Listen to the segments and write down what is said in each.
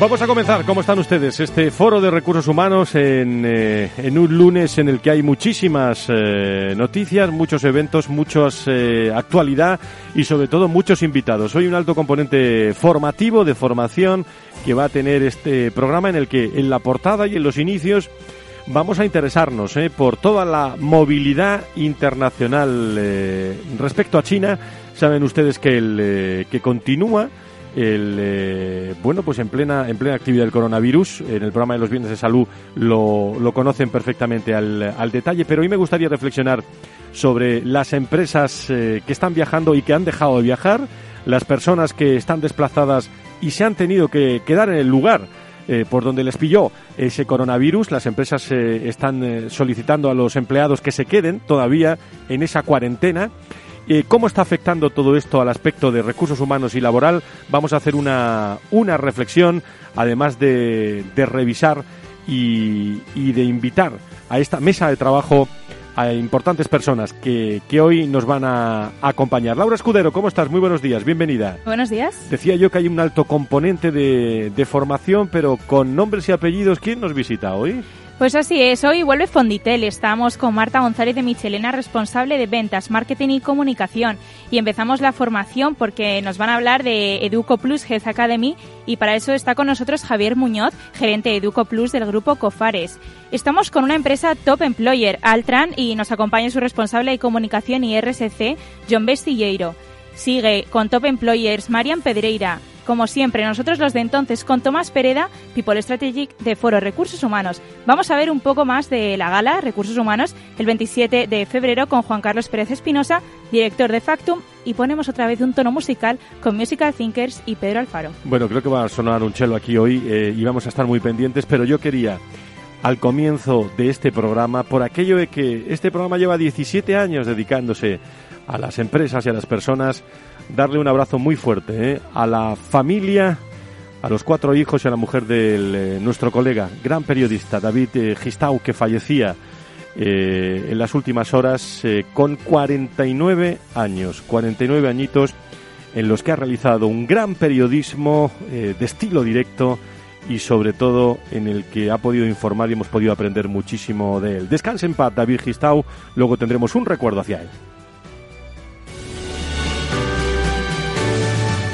Vamos a comenzar. ¿Cómo están ustedes? Este foro de recursos humanos en, eh, un lunes en el que hay muchísimas eh, noticias, muchos eventos, mucha eh, actualidad y sobre todo muchos invitados. Hoy un alto componente formativo, de formación, que va a tener este programa en el que en la portada y en los inicios vamos a interesarnos por toda la movilidad internacional respecto a China. Saben ustedes que, el, que continúa el eh, bueno pues en plena en plena actividad del coronavirus en el programa de los bienes de salud lo, lo conocen perfectamente al, al, detalle pero hoy me gustaría reflexionar sobre las empresas eh, que están viajando y que han dejado de viajar las personas que están desplazadas y se han tenido que quedar en el lugar eh, por donde les pilló ese coronavirus. Las empresas están solicitando a los empleados que se queden todavía en esa cuarentena eh, ¿Cómo está afectando todo esto al aspecto de recursos humanos y laboral? Vamos a hacer una, una reflexión, además de, de revisar y, y, de invitar a esta mesa de trabajo a importantes personas que, que hoy nos van a, a, acompañar. Laura Escudero, ¿cómo estás? Muy buenos días, bienvenida. Buenos días. Decía yo que hay un alto componente de, de formación, pero con nombres y apellidos, ¿quién nos visita hoy? Pues así es, hoy vuelve Fonditel. Estamos con Marta González de Michelena, responsable de ventas, marketing y comunicación. Y empezamos la formación porque nos van a hablar de Educo Plus Health Academy y para eso está con nosotros Javier Muñoz, gerente de Educo Plus del grupo Cofares. Estamos con una empresa top employer, Altran, y nos acompaña su responsable de comunicación y RSC, John Bestilleiro. Sigue con Top Employers Marian Pedreira, como siempre, nosotros los de entonces con Tomás Pereda, People Strategic de Foro Recursos Humanos. Vamos a ver un poco más de la gala Recursos Humanos el 27 de febrero con Juan Carlos Pérez Espinosa, director de Factum, y ponemos otra vez un tono musical con Musical Thinkers y Pedro Alfaro. Bueno, creo que va a sonar un chelo aquí hoy eh, y vamos a estar muy pendientes, pero yo quería al comienzo de este programa, por aquello de que este programa lleva 17 años dedicándose a las empresas y a las personas, darle un abrazo muy fuerte ¿eh? a la familia, a los cuatro hijos y a la mujer de eh, nuestro colega, gran periodista David eh, Gistau, que fallecía eh, en las últimas horas con 49 años, 49 añitos en los que ha realizado un gran periodismo de estilo directo y sobre todo en el que ha podido informar y hemos podido aprender muchísimo de él. Descanse en paz, David Gistau, luego tendremos un recuerdo hacia él.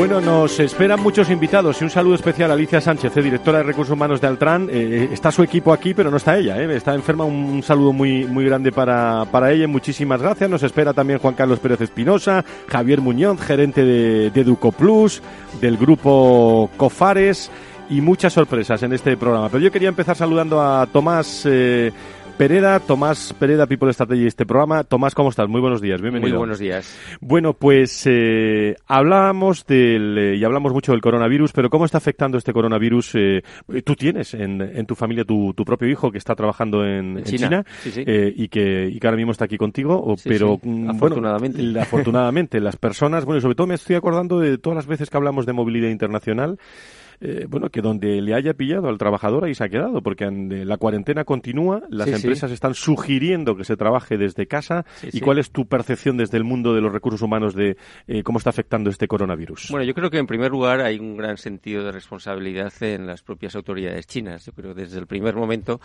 Bueno, nos esperan muchos invitados y un saludo especial a Alicia Sánchez, eh, directora de Recursos Humanos de Altran. Eh, está su equipo aquí, pero no está ella, eh. está enferma. Un saludo muy, muy grande para, para ella. Muchísimas gracias. Nos espera también Juan Carlos Pérez Espinosa, Javier Muñoz, gerente de, de Educo Plus, del grupo Cofares y muchas sorpresas en este programa. Pero yo quería empezar saludando a Tomás eh, Pereda, Tomás Pereda, People Strategy, este programa. Tomás, ¿cómo estás? Muy buenos días, bienvenido. Muy buenos días. Bueno, pues eh, hablábamos del, eh, y hablamos mucho del coronavirus, pero ¿cómo está afectando este coronavirus? Eh, tú tienes en, en tu familia tu, tu, propio hijo que está trabajando en, en China, sí, sí. Eh, y, que, y que ahora mismo está aquí contigo, sí, pero mm, afortunadamente. Bueno, afortunadamente, las personas, bueno, sobre todo me estoy acordando de todas las veces que hablamos de movilidad internacional, eh, bueno, que donde le haya pillado al trabajador ahí se ha quedado, porque en, la cuarentena continúa, las sí, empresas sí. están sugiriendo que se trabaje desde casa. Sí, ¿Y cuál es tu percepción desde el mundo de los recursos humanos de eh, cómo está afectando este coronavirus? Bueno, yo creo que en primer lugar hay un gran sentido de responsabilidad en las propias autoridades chinas. Yo creo que desde el primer momento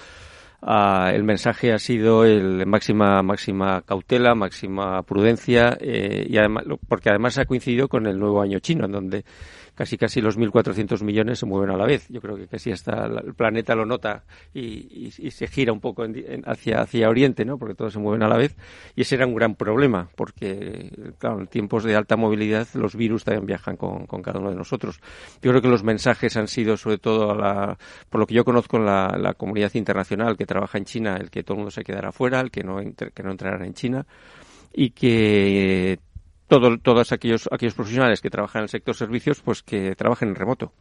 Uh, el mensaje ha sido el máxima máxima cautela, máxima prudencia eh, y además porque además ha coincidido con el nuevo año chino en donde casi casi los 1.400 millones se mueven a la vez. Yo creo que casi hasta el planeta lo nota y, y, se gira un poco hacia, hacia Oriente, ¿no? Porque todos se mueven a la vez. Y ese era un gran problema, porque, claro, en tiempos de alta movilidad los virus también viajan con, con cada uno de nosotros. Yo creo que los mensajes han sido, sobre todo, a la, por lo que yo conozco en la, la comunidad internacional que trabaja en China, el que todo el mundo se quedara fuera, el que no, que no entrara en China y que todo, todos aquellos, aquellos profesionales que trabajan en el sector servicios, pues que trabajen en remoto.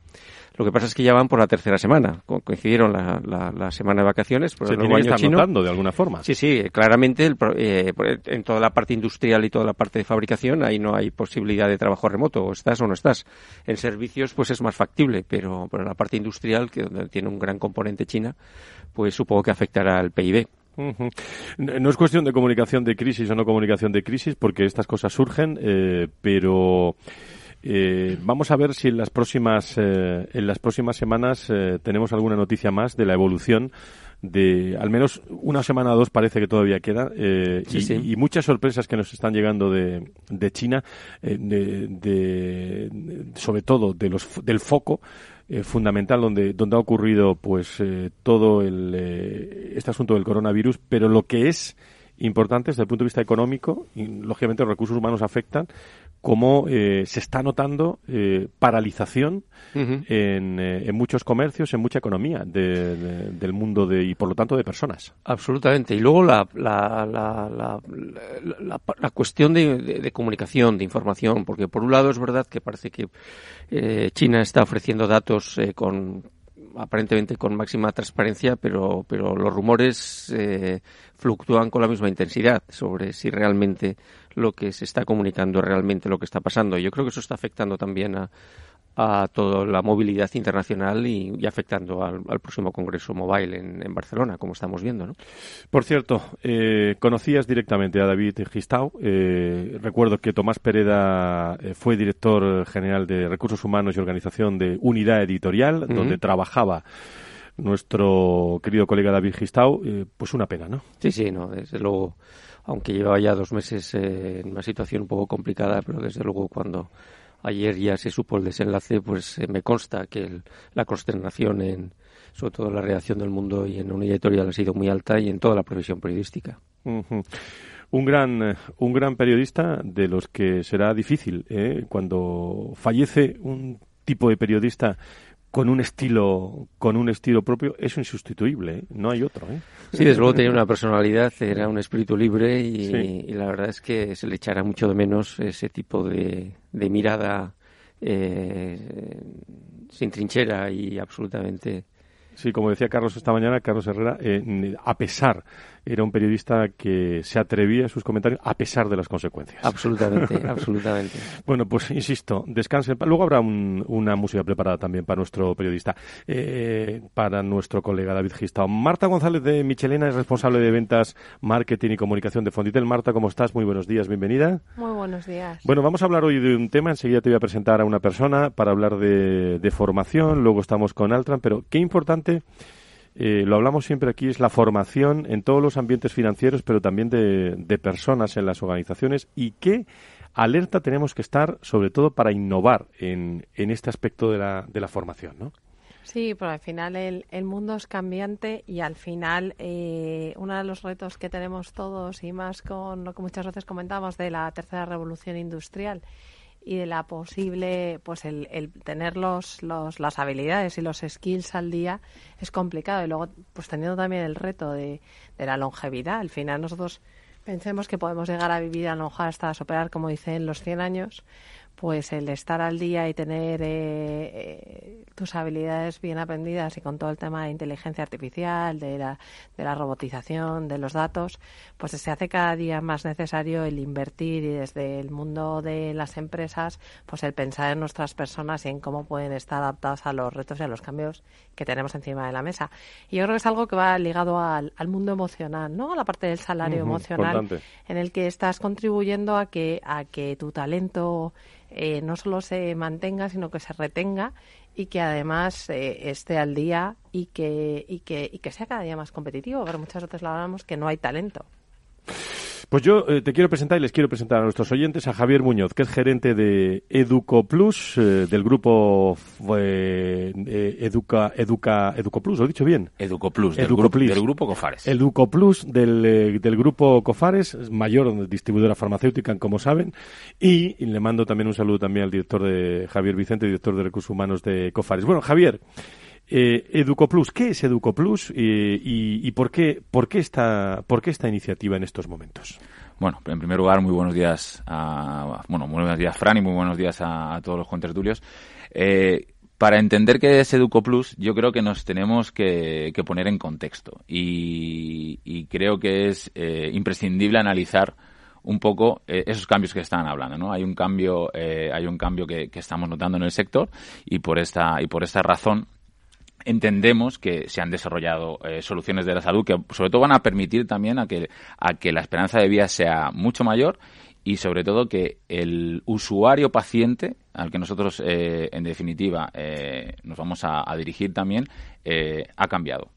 Lo que pasa es que ya van por la tercera semana. Co coincidieron la, la, la, semana de vacaciones por Se el nuevo año chino. notando de alguna forma. Sí, sí, claramente el, eh, en toda la parte industrial y toda la parte de fabricación ahí no hay posibilidad de trabajo remoto. O estás o no estás. En servicios pues es más factible, pero, pero en la parte industrial, que donde tiene un gran componente China, pues supongo que afectará al PIB. Uh -huh. No es cuestión de comunicación de crisis o no comunicación de crisis, porque estas cosas surgen, eh, pero eh, vamos a ver si en las próximas eh, en las próximas semanas eh, tenemos alguna noticia más de la evolución de al menos una semana o dos parece que todavía queda eh, sí, y, sí. y, muchas sorpresas que nos están llegando de, de China eh, de, de, sobre todo de los del foco eh, fundamental donde donde ha ocurrido pues eh, todo el eh, este asunto del coronavirus pero lo que es importante desde el punto de vista económico y lógicamente los recursos humanos afectan cómo eh, se está notando eh, paralización uh -huh. en, eh, en, muchos comercios, en mucha economía de, de, del mundo de, y por lo tanto de personas. Absolutamente. Y luego la, la, la, la cuestión de, de, comunicación, de información, porque por un lado es verdad que parece que eh, China está ofreciendo datos eh, con aparentemente con máxima transparencia, pero, pero los rumores eh, fluctúan con la misma intensidad sobre si realmente lo que se está comunicando es realmente lo que está pasando. Yo creo que eso está afectando también a, a toda la movilidad internacional y, y afectando al, al, próximo Congreso Mobile en, en, Barcelona, como estamos viendo. ¿no? Por cierto, eh, conocías directamente a David Gistau. Eh, recuerdo que Tomás Pereda eh, fue director general de Recursos Humanos y Organización de Unidad Editorial, uh -huh. donde trabajaba nuestro querido colega David Gistau. Eh, pues una pena, ¿no? Sí, sí, no, desde luego aunque llevaba ya dos meses en una situación un poco complicada, pero desde luego cuando ayer ya se supo el desenlace, pues eh, me consta que el, la consternación en sobre todo la reacción del mundo y en una editorial ha sido muy alta y en toda la profesión periodística. Un gran, un gran periodista de los que será difícil ¿eh? cuando fallece un tipo de periodista con un estilo con un estilo propio es insustituible, ¿eh? no hay otro. ¿eh? Sí, desde luego tenía una personalidad, era un espíritu libre y, sí. y, la verdad es que se le echará mucho de menos ese tipo de, de mirada eh, sin trinchera y absolutamente. Sí, como decía Carlos esta mañana, Carlos Herrera, eh, a pesar era un periodista que se atrevía a sus comentarios a pesar de las consecuencias. Absolutamente, absolutamente. Bueno, pues insisto, descansen. Luego habrá un, una música preparada también para nuestro periodista, eh, para nuestro colega David Gistao. Marta González de Michelena es responsable de ventas, marketing y comunicación de Fonditel. Marta, ¿cómo estás? Muy buenos días, bienvenida. Muy buenos días. Bueno, vamos a hablar hoy de un tema. Enseguida te voy a presentar a una persona para hablar de, de formación. Luego estamos con Altran, pero qué importante eh, lo hablamos siempre aquí, es la formación en todos los ambientes financieros, pero también de, personas en las organizaciones y qué alerta tenemos que estar, sobre todo para innovar en, en este aspecto de la, de la formación, ¿no? Sí, pero al final el, el mundo es cambiante y al final eh, uno de los retos que tenemos todos y más con lo que muchas veces comentamos de la tercera revolución industrial y de la posible, pues el, el tener los, los, las habilidades y los skills al día es complicado. Y luego, pues teniendo también el reto de, de la longevidad, al final nosotros pensemos que podemos llegar a vivir a lo mejor hasta superar, como dicen, los 100 años, pues el estar al día y tener eh, eh, tus habilidades bien aprendidas y con todo el tema de inteligencia artificial, de la, de la robotización, de los datos, pues se hace cada día más necesario el invertir y desde el mundo de las empresas, pues el pensar en nuestras personas y en cómo pueden estar adaptadas a los retos y a los cambios que tenemos encima de la mesa. Y yo creo que es algo que va ligado al, al mundo emocional, ¿no? A la parte del salario emocional, en el que estás contribuyendo a que, a que tu talento eh, no solo se mantenga, sino que se retenga y que además eh, esté al día y que, y, que, y que sea cada día más competitivo, pero muchas veces lo hablamos que no hay talento. Pues yo eh, te quiero presentar y les quiero presentar a nuestros oyentes a Javier Muñoz, que es gerente de Educo Plus, eh, del grupo eh, Educa, Educa, Educo Plus, ¿lo he dicho bien? Educo Plus, del, Educo grupo, Plus. del grupo Cofares. Educo Plus del, eh, del grupo Cofares, es mayor distribuidora farmacéutica, como saben, y, y le mando también un saludo también al director de Javier Vicente, director de Recursos Humanos de Cofares. Bueno, Javier, eh, EducoPlus, ¿qué es EducoPlus eh, y, por, qué, por, qué esta, por qué esta iniciativa en estos momentos? Bueno, en primer lugar, muy buenos días a, bueno, muy buenos días, Fran, y muy buenos días a, todos los contertulios. Eh, para entender qué es EducoPlus, yo creo que nos tenemos que, poner en contexto y, y creo que es eh, imprescindible analizar un poco eh, esos cambios que están hablando, ¿no? Hay un cambio, eh, hay un cambio que, que, estamos notando en el sector y por esta y por esta razón entendemos que se han desarrollado eh, soluciones de la salud que sobre todo van a permitir también a que, a que la esperanza de vida sea mucho mayor y sobre todo que el usuario paciente al que nosotros eh, en definitiva eh, nos vamos a, a dirigir también eh, ha cambiado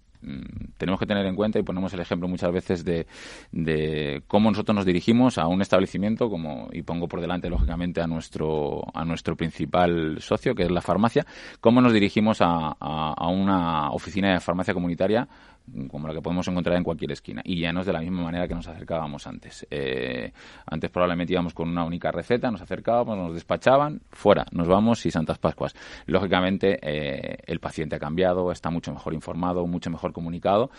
tenemos que tener en cuenta y ponemos el ejemplo muchas veces de, de, cómo nosotros nos dirigimos a un establecimiento como y pongo por delante lógicamente a nuestro a nuestro principal socio que es la farmacia cómo nos dirigimos a, a, a una oficina de farmacia comunitaria como la que podemos encontrar en cualquier esquina. Y ya no es de la misma manera que nos acercábamos antes. Eh, antes probablemente íbamos con una única receta, nos acercábamos, nos despachaban, fuera, nos vamos y Santas Pascuas. Lógicamente, eh, el paciente ha cambiado, está mucho mejor informado, mucho mejor comunicado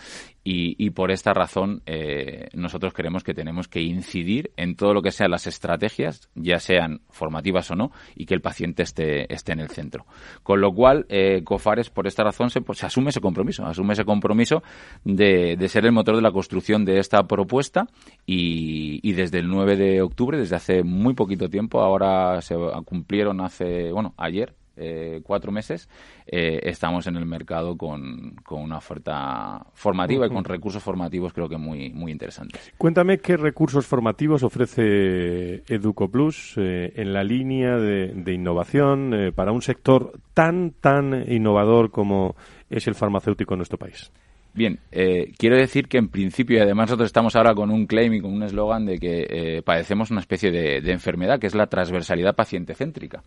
y, por esta razón eh, nosotros creemos que tenemos que incidir en todo lo que sean las estrategias, ya sean formativas o no, y que el paciente esté, esté en el centro. Con lo cual, eh, COFARES, por esta razón, se, pues, asume ese compromiso, asume ese compromiso de, de, ser el motor de la construcción de esta propuesta y, y, desde el 9 de octubre, desde hace muy poquito tiempo, ahora se cumplieron hace, bueno, ayer, eh, cuatro meses, eh, estamos en el mercado con, con una oferta formativa uh -huh. y con recursos formativos creo que muy, muy interesantes. Cuéntame qué recursos formativos ofrece EducoPlus eh, en la línea de, de innovación eh, para un sector tan, tan innovador como es el farmacéutico en nuestro país. Bien, eh, quiero decir que en principio, y además nosotros estamos ahora con un claim y con un eslogan de que eh, padecemos una especie de, de, enfermedad que es la transversalidad paciente céntrica.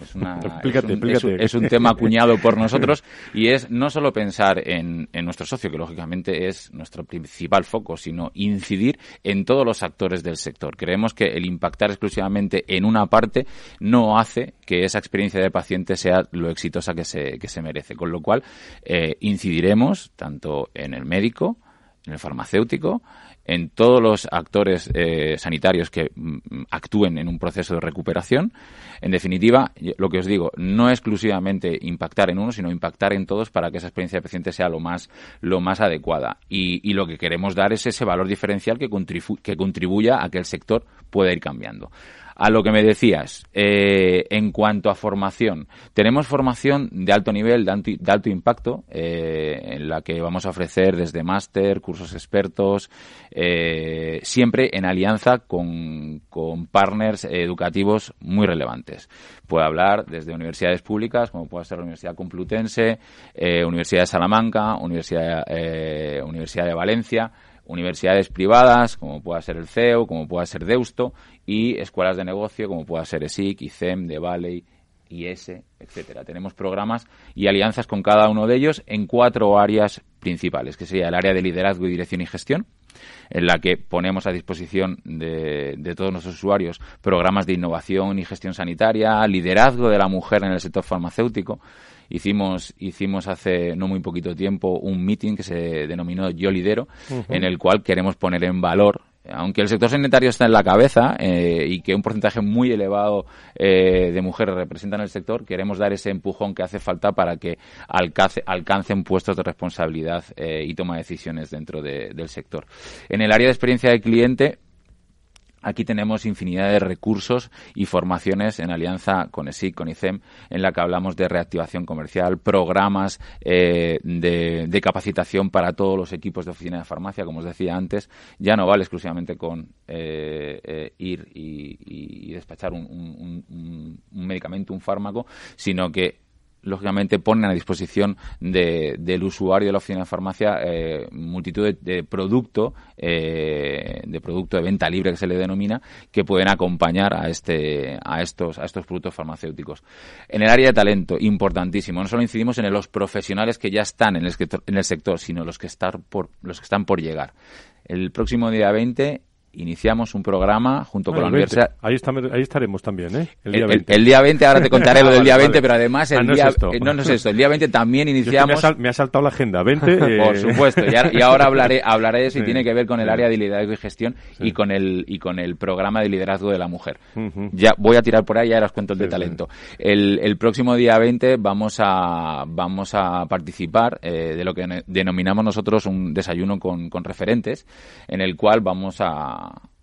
Es, una, explícate, es, un, explícate. Es, un, es, un, tema acuñado por nosotros y es no solo pensar en, en, nuestro socio, que lógicamente es nuestro principal foco, sino incidir en todos los actores del sector. Creemos que el impactar exclusivamente en una parte no hace que esa experiencia de paciente sea lo exitosa que se, que se merece. Con lo cual, eh, incidiremos tanto en el médico, en el farmacéutico, en todos los actores eh, sanitarios que mm, actúen en un proceso de recuperación. En definitiva, lo que os digo, no exclusivamente impactar en uno, sino impactar en todos para que esa experiencia de paciente sea lo más, lo más adecuada. Y, y lo que queremos dar es ese valor diferencial que, contribu que contribuya a que el sector pueda ir cambiando. A lo que me decías, eh, en cuanto a formación, tenemos formación de alto nivel, de alto, impacto, eh, en la que vamos a ofrecer desde máster, cursos expertos, eh, siempre en alianza con, partners educativos muy relevantes. Puedo hablar desde universidades públicas, como puede ser la Universidad Complutense, Universidad de Salamanca, Universidad, Universidad de Valencia, universidades privadas, como pueda ser el CEU, como pueda ser Deusto, y escuelas de negocio, como pueda ser ESIC, ICEM, De Valley, IS, etcétera. Tenemos programas y alianzas con cada uno de ellos en cuatro áreas principales, que sería el área de liderazgo y dirección y gestión, en la que ponemos a disposición de, de, todos nuestros usuarios programas de innovación y gestión sanitaria, liderazgo de la mujer en el sector farmacéutico. Hicimos, hicimos hace no muy poquito tiempo un meeting que se denominó Yo Lidero, en el cual queremos poner en valor aunque el sector sanitario está en la cabeza eh, y que un porcentaje muy elevado eh, de mujeres representan el sector, queremos dar ese empujón que hace falta para que alcance, alcancen puestos de responsabilidad eh, y toma de decisiones dentro del sector. En el área de experiencia del cliente, Aquí tenemos infinidad de recursos y formaciones en alianza con ESIC, con ICEM, en la que hablamos de reactivación comercial, programas eh, de, capacitación para todos los equipos de oficina de farmacia, como os decía antes. Ya no vale exclusivamente con eh, eh, ir y, despachar un, un medicamento, un fármaco, sino que lógicamente ponen a disposición del usuario de la oficina de farmacia eh, multitud de, producto eh, de producto de venta libre que se le denomina que pueden acompañar a este a estos a estos productos farmacéuticos. En el área de talento importantísimo. No solo incidimos en los profesionales que ya están en el, en el sector sino los que están por los que están por llegar. El próximo día 20 iniciamos un programa junto con la universidad. Ahí, ahí, estaremos también, ¿eh? El día, 20. El, día 20, ahora te contaré lo del día 20, pero además el ah, día, no, es no, es esto. El día 20 también iniciamos. Me ha, saltado la agenda, 20. Por supuesto, y, ahora hablaré, hablaré de eso y tiene que ver con el área de liderazgo y gestión y con el y con el programa de liderazgo de la mujer. Ya voy a tirar por ahí y ahora os cuento el de talento. El, el, próximo día 20 vamos a vamos a participar eh, de lo que denominamos nosotros un desayuno con, con referentes, en el cual vamos a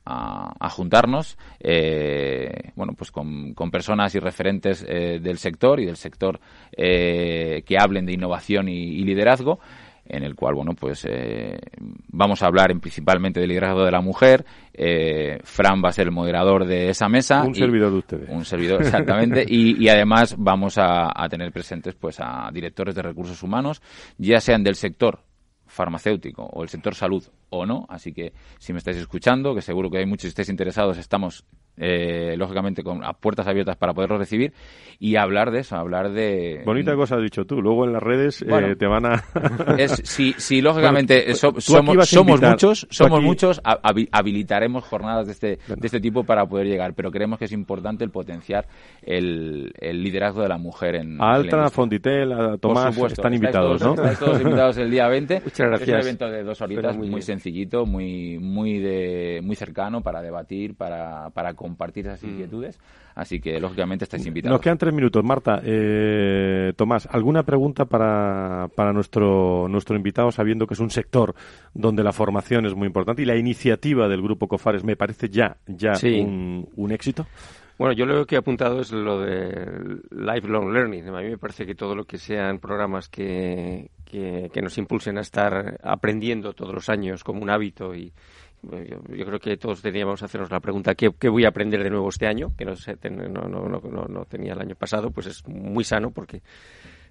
a, juntarnos, eh, bueno, pues con, personas y referentes eh, del sector y del sector eh, que hablen de innovación y, liderazgo en el cual, bueno, pues vamos a hablar principalmente del liderazgo de la mujer. Fran va a ser el moderador de esa mesa. Un servidor de ustedes. Un servidor, exactamente. y, además vamos a, a, tener presentes, pues, a directores de recursos humanos, ya sean del sector farmacéutico o el sector salud o no. Así que si me estáis escuchando, que seguro que hay muchos que interesados, estamos eh, lógicamente con a puertas abiertas para poderlos recibir y hablar de eso, hablar de... Bonita cosa has dicho tú, luego en las redes eh, te van a... es, si, si lógicamente pues, somos, somos muchos, somos muchos, habilitaremos jornadas de este, de este tipo para poder llegar, pero creemos que es importante el potenciar el, el liderazgo de la mujer en... A Altra, Fonditel, a Tomás, están invitados, ¿no? todos invitados el día 20. Muchas gracias. Es un evento de dos horitas muy, sencillito, muy, muy, de, muy cercano para debatir, para, para compartir esas mm. inquietudes. Así que, lógicamente, estáis invitados. Nos quedan tres minutos. Marta, eh, Tomás, ¿alguna pregunta para, para nuestro, nuestro invitado, sabiendo que es un sector donde la formación es muy importante y la iniciativa del Grupo COFARES me parece ya, ya un, un éxito? Bueno, yo lo que he apuntado es lo de lifelong learning. A mí me parece que todo lo que sean programas que, que, que nos impulsen a estar aprendiendo todos los años como un hábito y, yo, creo que todos teníamos hacernos la pregunta ¿qué, voy a aprender de nuevo este año? que no, no, no, no, tenía el año pasado, pues es muy sano porque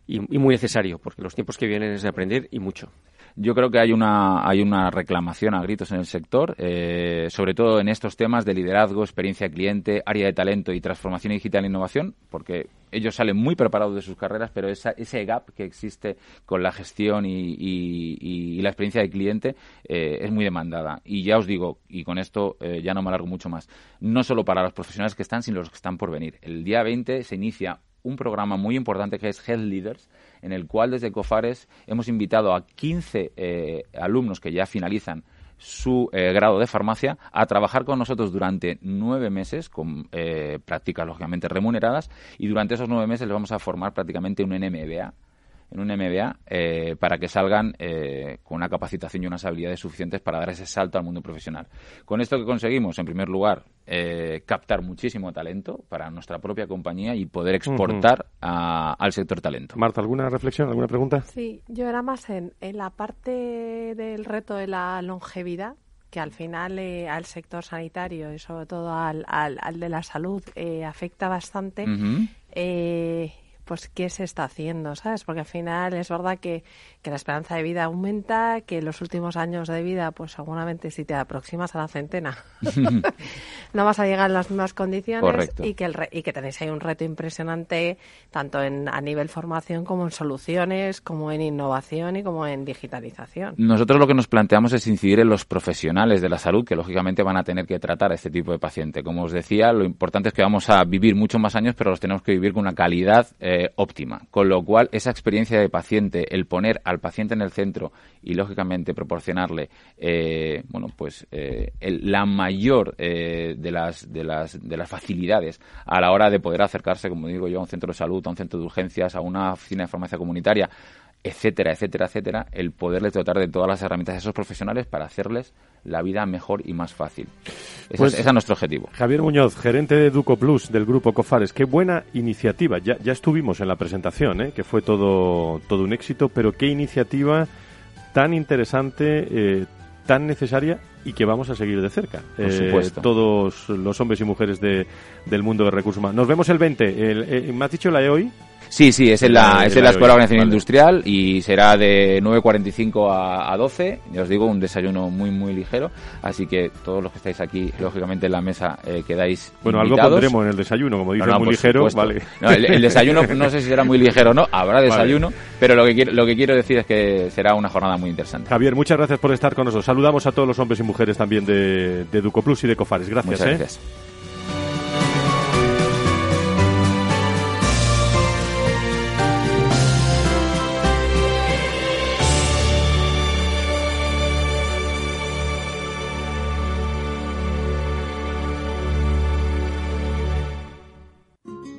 y, muy necesario, porque los tiempos que vienen es de aprender y mucho. Yo creo que hay una, hay una reclamación a gritos en el sector, eh, sobre todo en estos temas de liderazgo, experiencia cliente, área de talento y transformación digital e innovación, porque ellos salen muy preparados de sus carreras, pero ese gap que existe con la gestión y, la experiencia del cliente eh, es muy demandada. Y ya os digo, y con esto eh, ya no me alargo mucho más, no solo para los profesionales que están, sino los que están por venir. El día 20 se inicia un programa muy importante que es Health Leaders, en el cual desde COFARES hemos invitado a 15 eh, alumnos que ya finalizan su eh, grado de farmacia a trabajar con nosotros durante nueve meses con eh, prácticas lógicamente remuneradas y durante esos nueve meses les vamos a formar prácticamente un NMBA en un MBA eh, para que salgan eh, con una capacitación y unas habilidades suficientes para dar ese salto al mundo profesional. Con esto que conseguimos, en primer lugar, eh, captar muchísimo talento para nuestra propia compañía y poder exportar al sector talento. Marta, ¿alguna reflexión, alguna pregunta? Sí, yo era más en, en la parte del reto de la longevidad que al final al sector sanitario y sobre todo al, al, de la salud afecta bastante pues qué se está haciendo, ¿sabes? Porque al final es verdad que, que la esperanza de vida aumenta, que los últimos años de vida, pues seguramente si te aproximas a la centena, no vas a llegar en las mismas condiciones y que, el y que tenéis ahí un reto impresionante tanto en, a nivel formación como en soluciones, como en innovación y como en digitalización. Nosotros lo que nos planteamos es incidir en los profesionales de la salud que lógicamente van a tener que tratar a este tipo de paciente. Como os decía, lo importante es que vamos a vivir muchos más años, pero los tenemos que vivir con una calidad eh, óptima. Con lo cual, esa experiencia de paciente, el poner al paciente en el centro y lógicamente proporcionarle, eh, bueno, pues eh, la mayor de las de las de las facilidades a la hora de poder acercarse, como digo yo, a un centro de salud, a un centro de urgencias, a una oficina de farmacia comunitaria etcétera, etcétera, etcétera, el poderles dotar de todas las herramientas a esos profesionales para hacerles la vida mejor y más fácil. Ese, pues, es, nuestro objetivo. Javier Muñoz, gerente de Duco Plus del grupo Cofares, qué buena iniciativa. Ya, ya estuvimos en la presentación, ¿eh? que fue todo, todo un éxito, pero qué iniciativa tan interesante, eh, tan necesaria y que vamos a seguir de cerca. Por eh, supuesto. Todos los hombres y mujeres de, del mundo de recursos humanos. Nos vemos el 20. El, ¿Me has dicho la de hoy? Sí, sí, es en la, es en la Escuela de Organización Industrial y será de 9.45 a, a 12. Ya os digo, un desayuno muy, muy ligero. Así que todos los que estáis aquí, lógicamente en la mesa, eh, quedáis. Bueno, algo pondremos en el desayuno, como dice, muy ligero. Vale. el, desayuno no sé si será muy ligero o no, habrá desayuno, pero lo que, quiero, lo que quiero decir es que será una jornada muy interesante. Javier, muchas gracias por estar con nosotros. Saludamos a todos los hombres y mujeres también de, de Ducoplus y de Cofares. Gracias. Muchas ¿eh?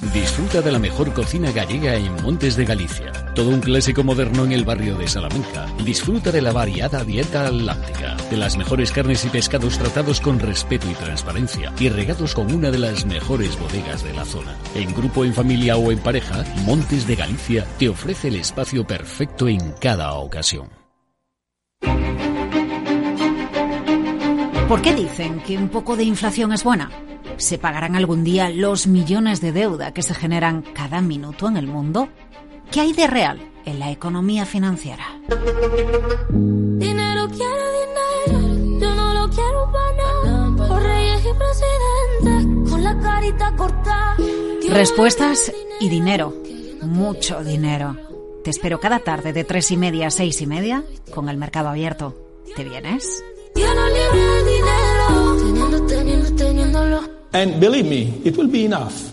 Disfruta de la mejor cocina gallega en Montes de Galicia. Todo un clásico moderno en el barrio de Salamanca. Disfruta de la variada dieta atlántica, de las mejores carnes y pescados tratados con respeto y transparencia y regados con una de las mejores bodegas de la zona. En grupo, en familia o en pareja, Montes de Galicia te ofrece el espacio perfecto en cada ocasión. ¿Por qué dicen que un poco de inflación es buena? ¿Se pagarán algún día los millones de deuda que se generan cada minuto en el mundo? ¿Qué hay de real en la economía financiera? Dinero quiero dinero, yo no lo quiero para Por reyes y presidentes, con la carita cortada. Respuestas y dinero, mucho dinero. Te espero cada tarde de tres y media a seis y media con el mercado abierto. ¿Te vienes? Yo no dinero, teniendo, teniendo, teniéndolo. And believe me, it will be enough.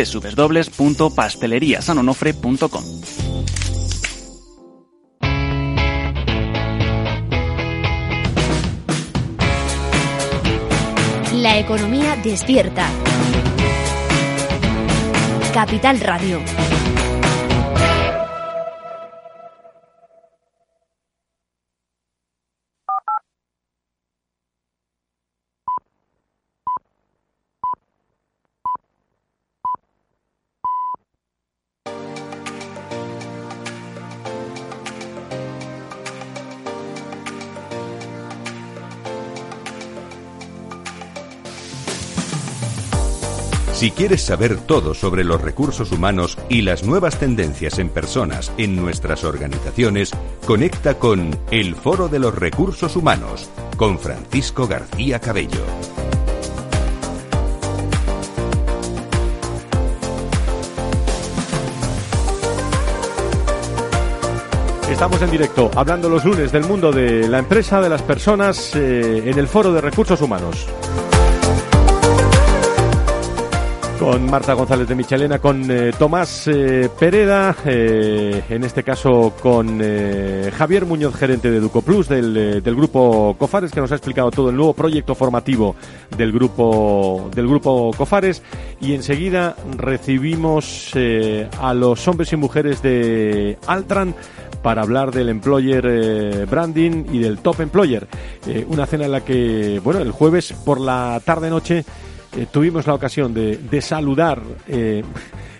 www.pasteleriasanonofre.com. La economía despierta. Capital Radio. Si quieres saber todo sobre los recursos humanos y las nuevas tendencias en personas en nuestras organizaciones, conecta con El Foro de los Recursos Humanos con Francisco García Cabello. Estamos en directo, hablando los lunes del mundo de la empresa, de las personas, eh, en el Foro de Recursos Humanos. Con Marta González de Michelena, con eh, Tomás eh, Pereda, en este caso con Javier Muñoz, gerente de Educoplus, del, del grupo Cofares, que nos ha explicado todo el nuevo proyecto formativo del grupo, del grupo Cofares. Y enseguida recibimos a los hombres y mujeres de Altran para hablar del employer eh, branding y del top employer. Eh, una cena en la que, bueno, el jueves por la tarde-noche eh, tuvimos la ocasión de, de saludar,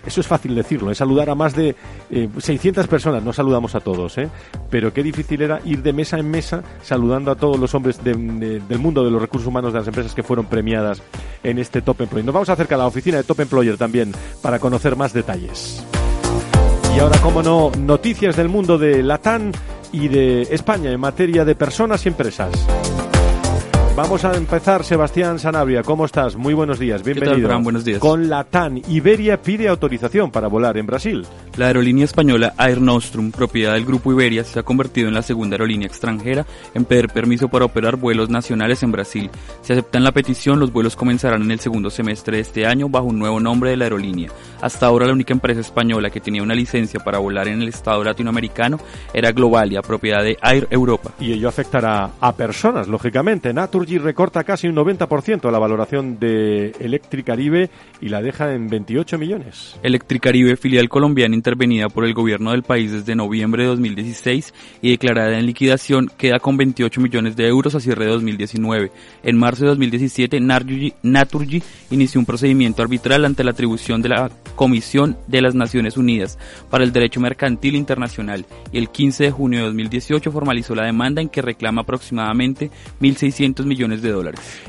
eso es fácil decirlo, es saludar a más de 600 personas, no saludamos a todos, pero qué difícil era ir de mesa en mesa saludando a todos los hombres del mundo de los recursos humanos de las empresas que fueron premiadas en este Top Employer. Nos vamos a acercar a la oficina de Top Employer también para conocer más detalles. Y ahora, como no, noticias del mundo de Latán y de España en materia de personas y empresas. Vamos a empezar, Sebastián Sanabria. ¿Cómo estás? Muy buenos días, bienvenido. ¿Qué Buenos días. Con Latam, Iberia pide autorización para volar en Brasil. La aerolínea española Air Nostrum, propiedad del grupo Iberia, se ha convertido en la segunda aerolínea extranjera en pedir permiso para operar vuelos nacionales en Brasil. Si aceptan la petición, los vuelos comenzarán en el segundo semestre de este año bajo un nuevo nombre de la aerolínea. Hasta ahora, la única empresa española que tenía una licencia para volar en el estado latinoamericano era Globalia, propiedad de Air Europa. Y ello afectará a personas, lógicamente. Naturgy recorta casi un 90% la valoración de Electricaribe y la deja en 28 millones. Electricaribe, filial colombiana intervenida por el gobierno del país desde noviembre de 2016 y declarada en liquidación, queda con 28 millones de euros a cierre de 2019. En marzo de 2017, Naturgy inició un procedimiento arbitral ante la atribución de la Comisión de las Naciones Unidas para el Derecho Mercantil Internacional y el 15 de junio de 2018 formalizó la demanda en que reclama aproximadamente 1.600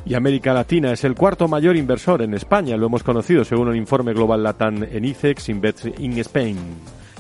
Y América Latina es el cuarto mayor inversor en España, lo hemos conocido según un informe global Latam en ICEX Invest in Spain.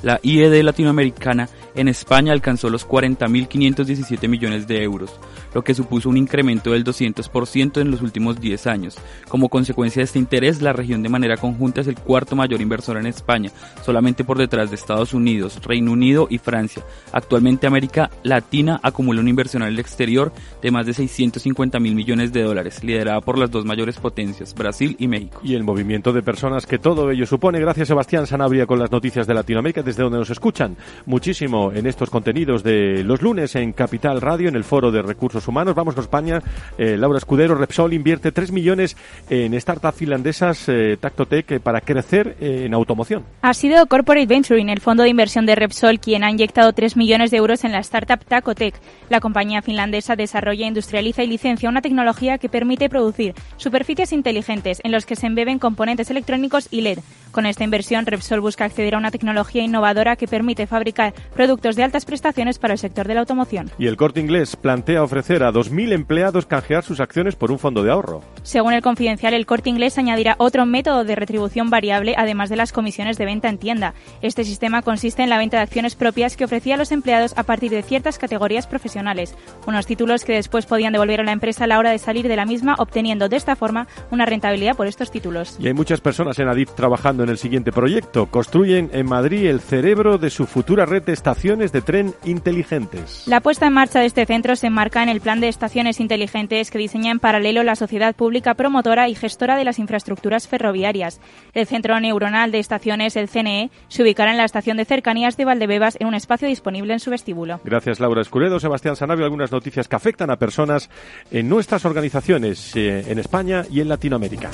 La IED latinoamericana en España alcanzó los 40.517 millones de euros, lo que supuso un incremento del 200% en los últimos 10 años. Como consecuencia de este interés, la región de manera conjunta es el cuarto mayor inversor en España, solamente por detrás de Estados Unidos, Reino Unido y Francia. Actualmente América Latina acumula una inversión al exterior de más de 650 mil millones de dólares, liderada por las dos mayores potencias, Brasil y México. Y el movimiento de personas que todo ello supone. Gracias Sebastián Sanabria con las noticias de Latinoamérica desde donde nos escuchan muchísimo en estos contenidos de los lunes en Capital Radio, en el Foro de Recursos Humanos. Vamos con España. Eh, Laura Escudero, Repsol invierte 3 millones en startups finlandesas eh, Tactotec eh, para crecer en automoción. Ha sido Corporate Venturing, el fondo de inversión de Repsol, quien ha inyectado 3 millones de euros en la startup Tacotec. La compañía finlandesa desarrolla, industrializa y licencia una tecnología que permite producir superficies inteligentes en los que se embeben componentes electrónicos y LED. Con esta inversión, Repsol busca acceder a una tecnología innovadora que permite fabricar productos de altas prestaciones para el sector de la automoción. Y el Corte Inglés plantea ofrecer a 2.000 empleados canjear sus acciones por un fondo de ahorro. Según el Confidencial, el Corte Inglés añadirá otro método de retribución variable además de las comisiones de venta en tienda. Este sistema consiste en la venta de acciones propias que ofrecía a los empleados a partir de ciertas categorías profesionales, unos títulos que después podían devolver a la empresa a la hora de salir de la misma, obteniendo de esta forma una rentabilidad por estos títulos. Y hay muchas personas en Adif trabajando en el siguiente proyecto. Construyen en Madrid el cerebro de su futura red de estaciones de tren inteligentes. La puesta en marcha de este centro se enmarca en el plan de estaciones inteligentes que diseña en paralelo la sociedad pública promotora y gestora de las infraestructuras ferroviarias. El Centro Neuronal de Estaciones, el CNE, se ubicará en la estación de cercanías de Valdebebas en un espacio disponible en su vestíbulo. Gracias, Laura Escuredo. Sebastián Sanabio, algunas noticias que afectan a personas en nuestras organizaciones eh, en España y en Latinoamérica.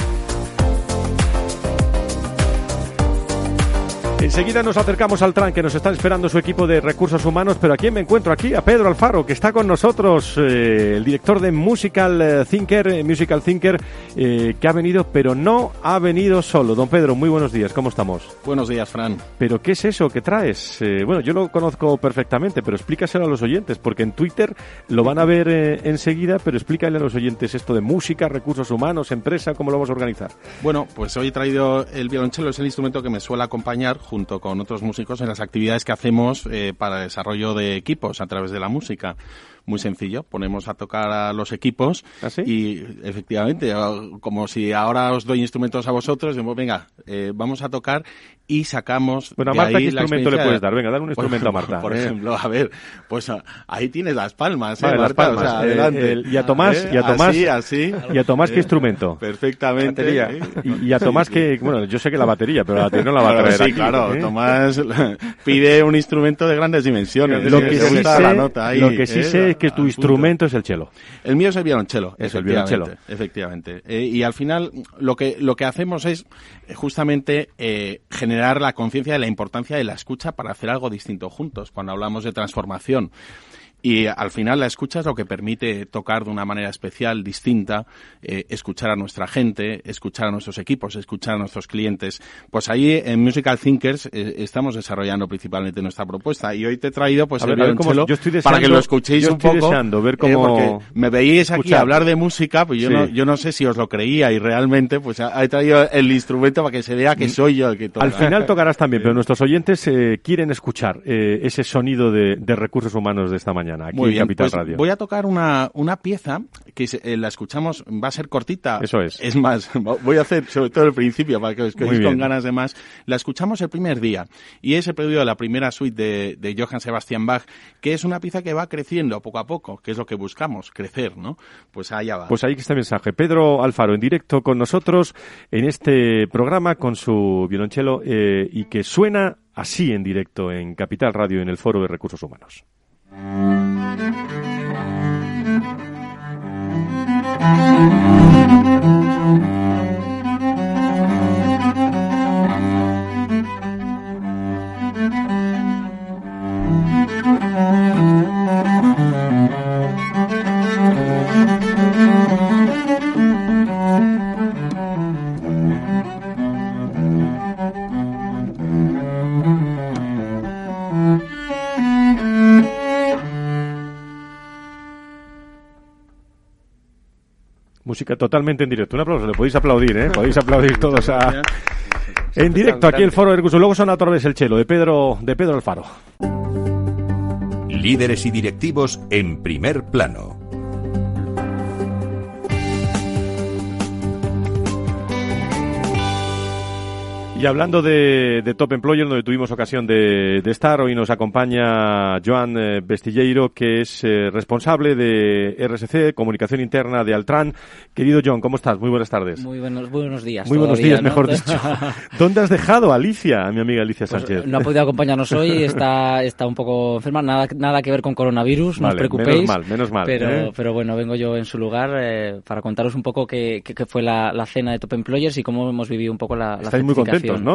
Enseguida nos acercamos al tran que nos está esperando su equipo de recursos humanos, pero aquí me encuentro aquí a Pedro Alfaro, que está con nosotros, eh, el director de Musical eh, Thinker, eh, Musical Thinker, eh, que ha venido, pero no ha venido solo. Don Pedro, muy buenos días, ¿cómo estamos? Buenos días, Fran. ¿Pero qué es eso que traes? Eh, bueno, yo lo conozco perfectamente, pero explícaselo a los oyentes, porque en Twitter lo van a ver enseguida, pero explícale a los oyentes esto de música, recursos humanos, empresa, cómo lo vamos a organizar. Bueno, pues hoy he traído el violonchelo, es el instrumento que me suele acompañar junto con otros músicos en las actividades que hacemos eh, para el desarrollo de equipos a través de la música. Muy sencillo, ponemos a tocar a los equipos ¿Ah, y efectivamente, como si ahora os doy instrumentos a vosotros, decimos, venga, eh, vamos a tocar y sacamos. Bueno, a Marta, ¿qué instrumento le puedes de- dar? Venga, dale un Por instrumento a Marta, Por eh. ejemplo, a ver, pues ah, ahí tienes las palmas, ¿eh, las? O palmas. sea, Eh, adelante. el- y a Tomás, ¿Eh? y a Tomás, Así, así. y a Tomás, ¿qué Eh, instrumento? Perfectamente. Batería. ¿eh? Y, y a Tomás que, bueno, yo sé que la batería, pero la batería no la va a traer sí, aquí, claro. ¿eh? Tomás pide un instrumento de grandes dimensiones. Lo ¿eh? que, sí sé, la nota ahí, lo que sí ¿eh? sé es que tu instrumento es el cello. El mío es el violonchelo. Es el efectivamente, violonchelo. Efectivamente. Eh, y al final lo que, lo que hacemos es eh, justamente eh, generar la conciencia de la importancia de la escucha para hacer algo distinto juntos cuando hablamos de transformación. Y al final la escucha es lo que permite tocar de una manera especial, distinta, eh, escuchar a nuestra gente, escuchar a nuestros equipos, escuchar a nuestros clientes. Pues ahí en Musical Thinkers eh, estamos desarrollando principalmente nuestra propuesta. Y hoy te he traído pues A el ver, violonchelo yo estoy para que lo escuchéis yo un estoy poco. deseando ver eh, cómo- porque me veíais aquí hablar de música, pues yo, Sí. no, yo no sé si os lo creía y realmente pues he traído el instrumento para que se vea que soy yo el que toca. Al final tocarás también, pero nuestros oyentes eh, quieren escuchar ese sonido de, de recursos humanos de esta mañana aquí Muy en bien, Capital pues Radio. voy a tocar una, una pieza que se- eh, la escuchamos, va a ser cortita. Eso es. Es más, voy a hacer sobre todo el principio para que os quedéis con ganas de más. La escuchamos el primer día y es el preludio de la primera suite de, de Johann Sebastian Bach, que es una pieza que va creciendo poco a poco, que es lo que buscamos, crecer, ¿no? Pues allá va. Pues ahí está el mensaje. Pedro Alfaro en directo con nosotros en este programa con su violonchelo eh, y que suena así en directo en Capital Radio en el Foro de Recursos Humanos. Thank you. Música totalmente en directo. Un aplauso, le podéis aplaudir, ¿eh? Podéis aplaudir todos a... En directo, aquí el Foro de Recursos. Luego suena otra vez el chelo de Pedro, de Pedro Alfaro. Líderes y directivos en primer plano. Y hablando de, de Top Employer, donde tuvimos ocasión de, de estar, hoy nos acompaña Joan eh, Bestilleiro, que es eh, responsable de RSC, Comunicación Interna de Altran. Querido John, ¿cómo estás? Muy buenas tardes. Muy buenos, buenos días. Muy buenos todavía, días, ¿no? mejor dicho. ¿Dónde has dejado a Alicia, a mi amiga Alicia Pues, Sánchez? no ha podido acompañarnos hoy, está, está un poco enferma, nada, nada que ver con coronavirus, no os Vale, preocupéis. menos mal, menos mal, Pero, ¿eh? pero bueno, vengo yo en su lugar eh, para contaros un poco qué, qué- qué fue la, la cena de Top Employers y cómo hemos vivido un poco la, la Estáis muy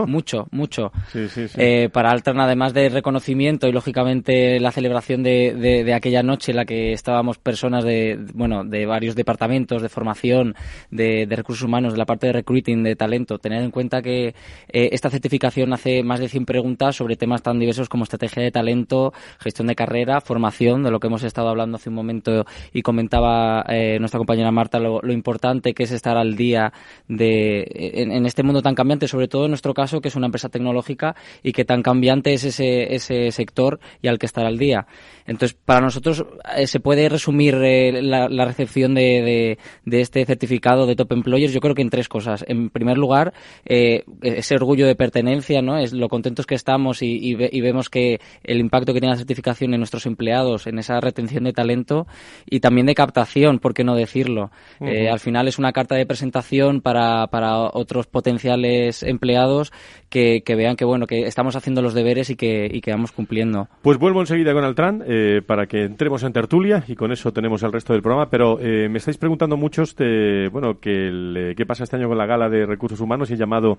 Mucho, mucho. Sí, sí, sí. Eh, para Altran, además de reconocimiento y lógicamente la celebración de, de- de aquella noche en la que estábamos personas de, bueno, de varios departamentos de formación, de, de recursos humanos, de la parte de recruiting, de talento, tener en cuenta que eh, esta certificación hace más de 100 preguntas sobre temas tan diversos como estrategia de talento, gestión de carrera, formación, de lo que hemos estado hablando hace un momento y comentaba eh, nuestra compañera Marta lo, lo importante que es estar al día de en, en este mundo tan cambiante, sobre todo en nuestro caso, que es una empresa tecnológica y que tan cambiante es ese, ese sector y al que estar al día. Entonces, para nosotros eh, se puede resumir eh, la, la recepción de, de- de este certificado de Top Employers, yo creo que en tres cosas. En primer lugar, eh, ese orgullo de pertenencia, ¿no? Es lo contentos que estamos y, y ve- y vemos que el impacto que tiene la certificación en nuestros empleados, en esa retención de talento y también de captación, ¿por qué no decirlo? Al final es una carta de presentación para, para otros potenciales empleados que, vean que bueno que estamos haciendo los deberes y que, y que vamos cumpliendo. Pues vuelvo enseguida con Altran eh, para que entremos en tertulia y con eso tenemos el resto del programa. Pero eh, me estáis preguntando muchos de, bueno que qué pasa este año con la gala de recursos humanos y he llamado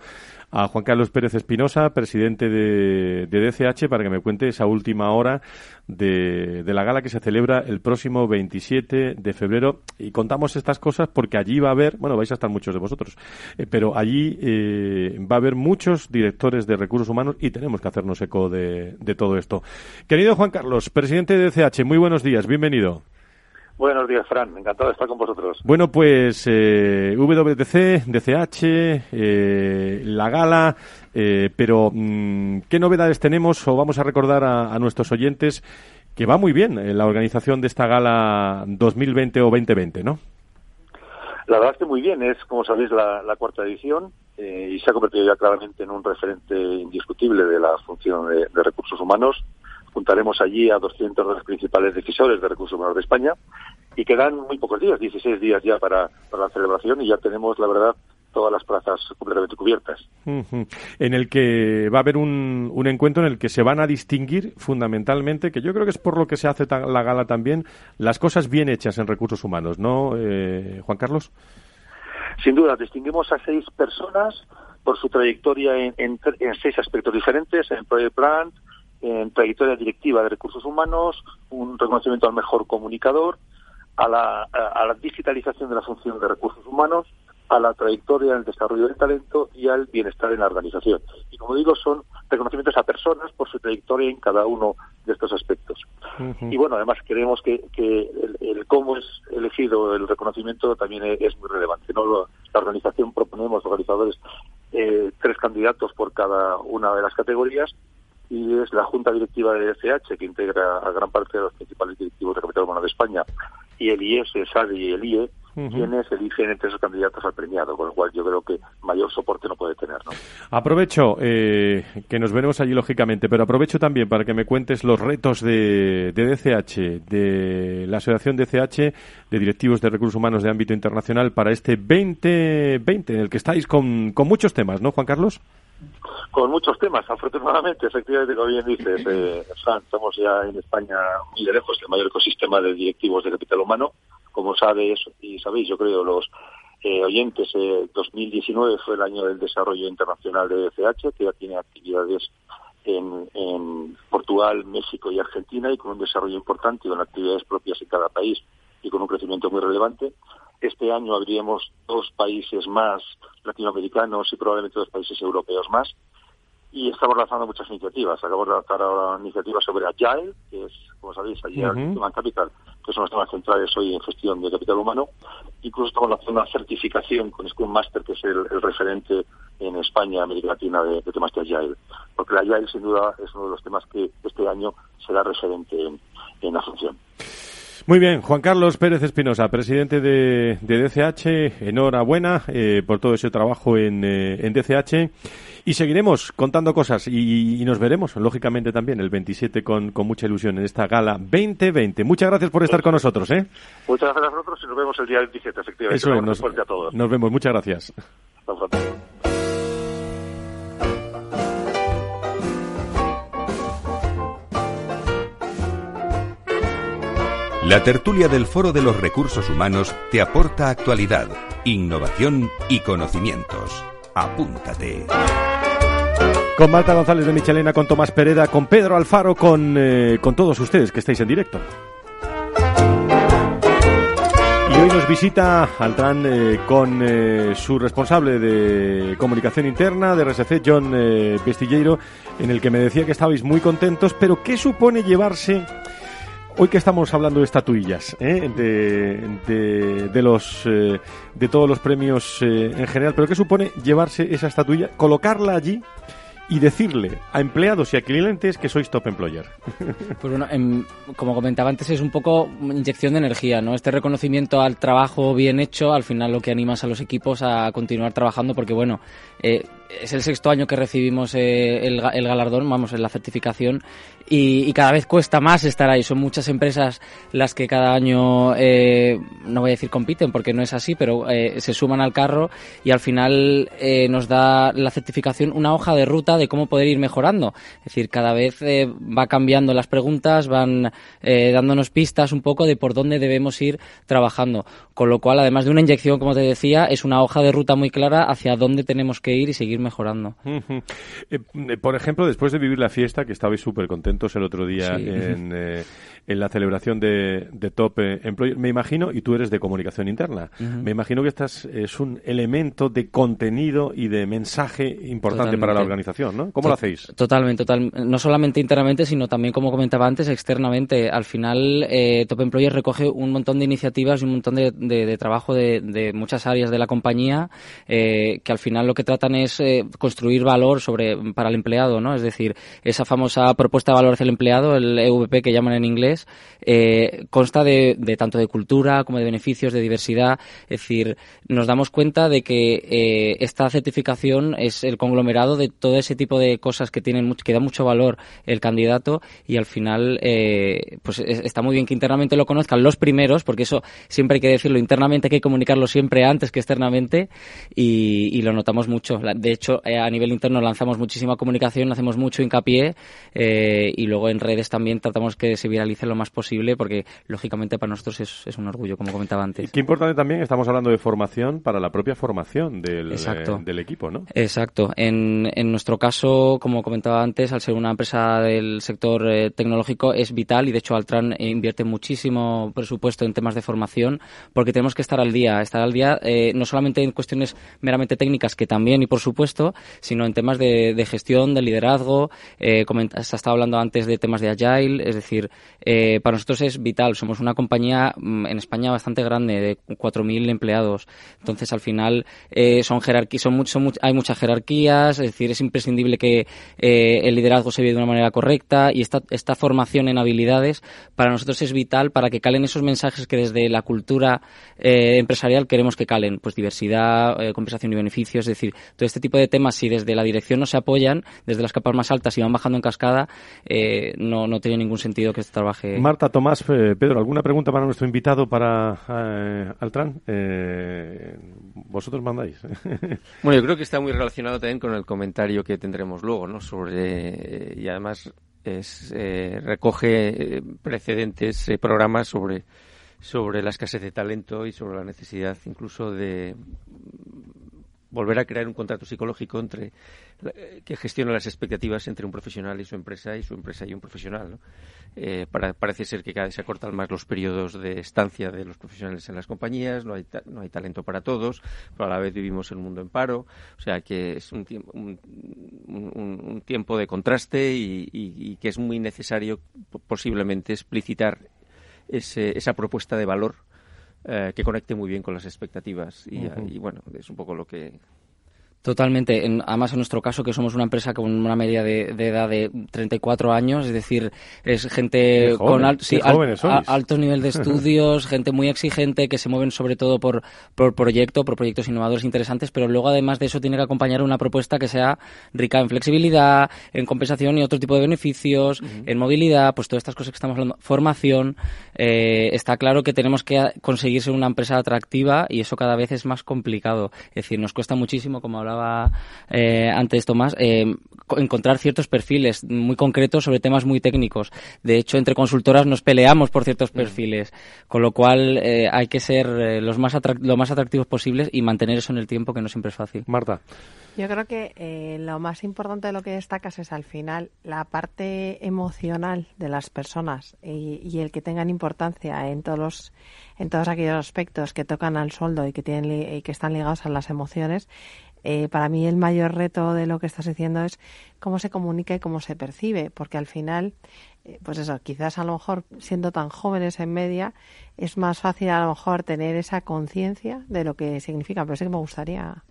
a Juan Carlos Pérez Espinosa, presidente de, DCH, para que me cuente esa última hora de, de la gala que se celebra el próximo 27 de febrero y contamos estas cosas porque allí va a haber, bueno, vais a estar muchos de vosotros, eh, pero allí eh, va a haber muchos directores de recursos humanos y tenemos que hacernos eco de, todo esto. Querido Juan Carlos, presidente de CH, muy buenos días, bienvenido. Buenos días, Fran. Encantado de estar con vosotros. Bueno, pues eh, WTC, DCH, eh, la gala, pero mm, ¿qué novedades tenemos o vamos a recordar a nuestros oyentes que va muy bien en la organización de esta gala 2020 o 2020, ¿no? La verdad es que muy bien, es como sabéis la, cuarta edición eh, y se ha convertido ya claramente en un referente indiscutible de la función de, recursos humanos. Juntaremos allí a 200 de los principales decisores de recursos humanos de España y quedan muy pocos días, 16 días ya para, para la celebración y ya tenemos, la verdad, todas las plazas completamente cubiertas. En el que va a haber un, un, encuentro en el que se van a distinguir fundamentalmente, que yo creo que es por lo que se hace la gala también, las cosas bien hechas en recursos humanos, ¿no, eh, Juan Carlos? Sin duda, distinguimos a seis personas por su trayectoria en, en, seis aspectos diferentes, en Project Plan, en trayectoria directiva de recursos humanos, un reconocimiento al mejor comunicador, a la, a la digitalización de la función de recursos humanos, a la trayectoria en el desarrollo del talento y al bienestar en la organización. Y como digo, son reconocimientos a personas por su trayectoria en cada uno de estos aspectos. Y bueno, además creemos que, el, cómo es elegido el reconocimiento también es, muy relevante. ¿no? La organización proponemos, los organizadores, eh, tres candidatos por cada una de las categorías y es la Junta Directiva de DCH, que integra a gran parte de los principales directivos de capital humano de España, y el IES, el SADI y el IE, quienes eligen entre esos candidatos al premiado, con lo cual yo creo que mayor soporte no puede tener. ¿no? Aprovecho eh, que nos veremos allí lógicamente, pero aprovecho también para que me cuentes los retos de, de DCH, de la Asociación DCH, de directivos de recursos humanos de ámbito internacional para este 2020, en el que estáis con, con muchos temas, ¿no, Juan Carlos? con muchos temas, afortunadamente, efectivamente, como bien dices, eh, estamos ya en España muy lejos del mayor ecosistema de directivos de capital humano. Como sabes y sabéis, yo creo, los eh, oyentes, eh, 2019 fue el año del desarrollo internacional de DCH, que ya tiene actividades en, en Portugal, México y Argentina, y con un desarrollo importante y con actividades propias en cada país y con un crecimiento muy relevante. Este año abriremos dos países más latinoamericanos y probablemente dos países europeos más. Y estamos lanzando muchas iniciativas. Acabamos de lanzar ahora iniciativas sobre Agile, que es, como sabéis, Agile Human Capital, que son los temas centrales hoy en gestión de capital humano. Incluso estamos lanzando una certificación con Scrum Master, que es el, referente en España, América Latina, de, temas de Agile. Porque la Agile, sin duda, es uno de los temas que este año será referente en la función. Muy bien, Juan Carlos Pérez Espinosa, presidente de, DCH, enhorabuena eh, por todo ese trabajo en, eh, en, DCH y seguiremos contando cosas y, nos veremos, lógicamente también, el 27 con, con, mucha ilusión en esta gala 2020. Muchas gracias por estar con nosotros. ¿eh? Muchas gracias a nosotros y nos vemos el día 27, efectivamente. Eso nos, a todos. nos vemos, muchas gracias. La tertulia del Foro de los Recursos Humanos te aporta actualidad, innovación y conocimientos. Apúntate. Con Marta González de Michelena, con Tomás Pereda, con Pedro Alfaro, con, eh, con todos ustedes que estáis en directo. Y hoy nos visita Altran eh, con eh, su responsable de comunicación interna de RSC, John Vestilleiro, en el que me decía que estabais muy contentos, pero ¿qué supone llevarse Hoy que estamos hablando de estatuillas, ¿eh? de, de, los, eh, de todos los premios eh, en general, pero ¿qué supone llevarse esa estatuilla, colocarla allí y decirle a empleados y a clientes que sois top employer. Pues bueno, como comentaba antes, es un poco inyección de energía, ¿no? Este reconocimiento al trabajo bien hecho, al final lo que animas a los equipos a continuar trabajando, porque bueno, eh, es el sexto año que recibimos eh, el, el, galardón, vamos, en la certificación, y, y, cada vez cuesta más estar ahí. Son muchas empresas las que cada año, eh, no voy a decir compiten porque no es así, pero eh, se suman al carro y al final eh, nos da la certificación una hoja de ruta de cómo poder ir mejorando. Es decir, cada vez eh, va cambiando las preguntas, van dándonos pistas un poco de por dónde debemos ir trabajando. Con lo cual, además de una inyección, como te decía, es una hoja de ruta muy clara hacia dónde tenemos que ir y seguir mejorando. por ejemplo, después de vivir la fiesta, que estabais súper contentos el otro día sí. en, eh, en, la celebración de, de Top Employer, me imagino, y tú eres de comunicación interna, uh -huh. me imagino que estás es un elemento de contenido y de mensaje importante totalmente. para la organización, ¿no? ¿Cómo to lo hacéis? Totalmente, total, no solamente internamente, sino también, como comentaba antes, externamente. Al final, eh, Top Employer recoge un montón de iniciativas y un montón de, de, de trabajo de, de, muchas áreas de la compañía eh, que al final lo que tratan es eh, construir valor sobre para el empleado, ¿no? Es decir, esa famosa propuesta de valor hacia el empleado, el EVP que llaman en inglés, eh, consta de, tanto de cultura como de beneficios, de diversidad. Es decir, nos damos cuenta de que eh, esta certificación es el conglomerado de todo ese tipo de cosas que tienen que da mucho valor el candidato y al final eh, pues está muy bien que internamente lo conozcan los primeros, porque eso siempre hay que decirlo internamente, hay que comunicarlo siempre antes que externamente y, y lo notamos mucho. De hecho, a nivel interno lanzamos muchísima comunicación, hacemos mucho hincapié y luego en redes también tratamos que se viralice lo más posible porque lógicamente para nosotros es, es un orgullo, como comentaba antes. Y qué importante también, estamos hablando de formación para la propia formación del, eh, del equipo, ¿no? Exacto. En, en, nuestro caso, como comentaba antes, al ser una empresa del sector eh, tecnológico es vital y de hecho Altran invierte muchísimo presupuesto en temas de formación porque tenemos que estar al día, estar al día eh, no solamente en cuestiones meramente técnicas que también y por supuesto, sino en temas de, de gestión, de liderazgo, eh, se ha estado hablando antes de temas de agile, es decir, eh, para nosotros es vital, somos una compañía mm, en España bastante grande de 4.000 empleados, entonces al final eh, son jerarquías, son, mucho, hay muchas jerarquías, es decir, es imprescindible que eh, el liderazgo se vive de una manera correcta y esta, esta formación en habilidades para nosotros es vital para que calen esos mensajes que desde la cultura empresarial queremos que calen, pues diversidad, compensación y beneficios, es decir, todo este tipo de temas si desde la dirección no se apoyan, desde las capas más altas y van bajando en cascada, no, no tiene ningún sentido que se trabaje. Marta, Tomás, eh, Pedro, ¿alguna pregunta para nuestro invitado para eh, Altran? Eh, vosotros mandáis. bueno, yo creo que está muy relacionado también con el comentario que tendremos luego, ¿no? Sobre, y además es, eh, recoge precedentes programas sobre, sobre la escasez de talento y sobre la necesidad incluso de volver a crear un contrato psicológico entre eh, que gestione las expectativas entre un profesional y su empresa y su empresa y un profesional. Eh, para, parece ser que cada vez se acortan más los periodos de estancia de los profesionales en las compañías, no hay, no hay talento para todos, pero a la vez vivimos en un mundo en paro, o sea que es un, un, un, tiempo de contraste y, y, que es muy necesario posiblemente explicitar ese, esa propuesta de valor eh, que conecte muy bien con las expectativas y, uh -huh. y, bueno, es un poco lo que Totalmente. En, además, en nuestro caso, que somos una empresa con una media de, de edad de 34 años, es decir, es gente joven, con al, sí, al, a, alto nivel de estudios, gente muy exigente, que se mueven sobre todo por, por proyecto, por proyectos innovadores interesantes, pero luego, además de eso, tiene que acompañar una propuesta que sea rica en flexibilidad, en compensación y otro tipo de beneficios, uh -huh. en movilidad, pues todas estas cosas que estamos hablando, formación. Eh, está claro que tenemos que conseguir ser una empresa atractiva y eso cada vez es más complicado. Es decir, nos cuesta muchísimo, como hablaba hablaba eh, antes Tomás, eh, encontrar ciertos perfiles muy concretos sobre temas muy técnicos. De hecho, entre consultoras nos peleamos por ciertos perfiles, con lo cual eh, hay que ser eh, los más lo más atractivos posibles y mantener eso en el tiempo, que no siempre es fácil. Marta. Yo creo que eh, lo más importante de lo que destacas es al final la parte emocional de las personas y, y, el que tengan importancia en todos los, en todos aquellos aspectos que tocan al sueldo y que tienen y que están ligados a las emociones eh, para mí el mayor reto de lo que estás diciendo es cómo se comunica y cómo se percibe, porque al final, eh, pues eso, quizás a lo mejor siendo tan jóvenes en media, es más fácil a lo mejor tener esa conciencia de lo que significa, pero sí que me gustaría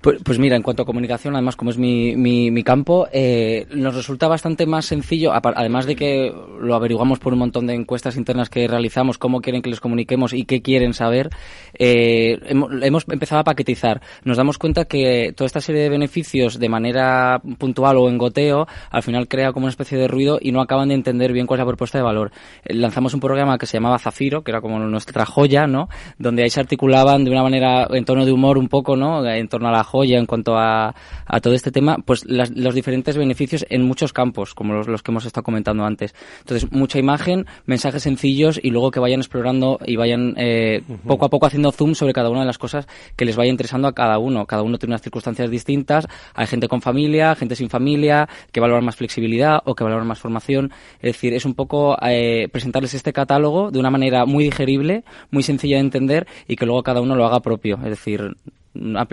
Pues, pues, mira, en cuanto a comunicación, además como es mi, mi, campo, eh, nos resulta bastante más sencillo, además de que lo averiguamos por un montón de encuestas internas que realizamos, cómo quieren que les comuniquemos y qué quieren saber, eh, hemos, empezado a paquetizar. Nos damos cuenta que toda esta serie de beneficios de manera puntual o en goteo, al final crea como una especie de ruido y no acaban de entender bien cuál es la propuesta de valor. Eh, lanzamos un programa que se llamaba Zafiro, que era como nuestra joya, ¿no? Donde ahí se articulaban de una manera en tono de humor un poco, ¿no? En torno a la joya en cuanto a, a todo este tema, pues los diferentes beneficios en muchos campos, como los, los, que hemos estado comentando antes. Entonces, mucha imagen, mensajes sencillos y luego que vayan explorando y vayan eh, poco a poco haciendo zoom sobre cada una de las cosas que les vaya interesando a cada uno. Cada uno tiene unas circunstancias distintas. Hay gente con familia, gente sin familia, que valoran más flexibilidad o que valoran más formación. Es decir, es un poco eh, presentarles este catálogo de una manera muy digerible, muy sencilla de entender y que luego cada uno lo haga propio. Es decir,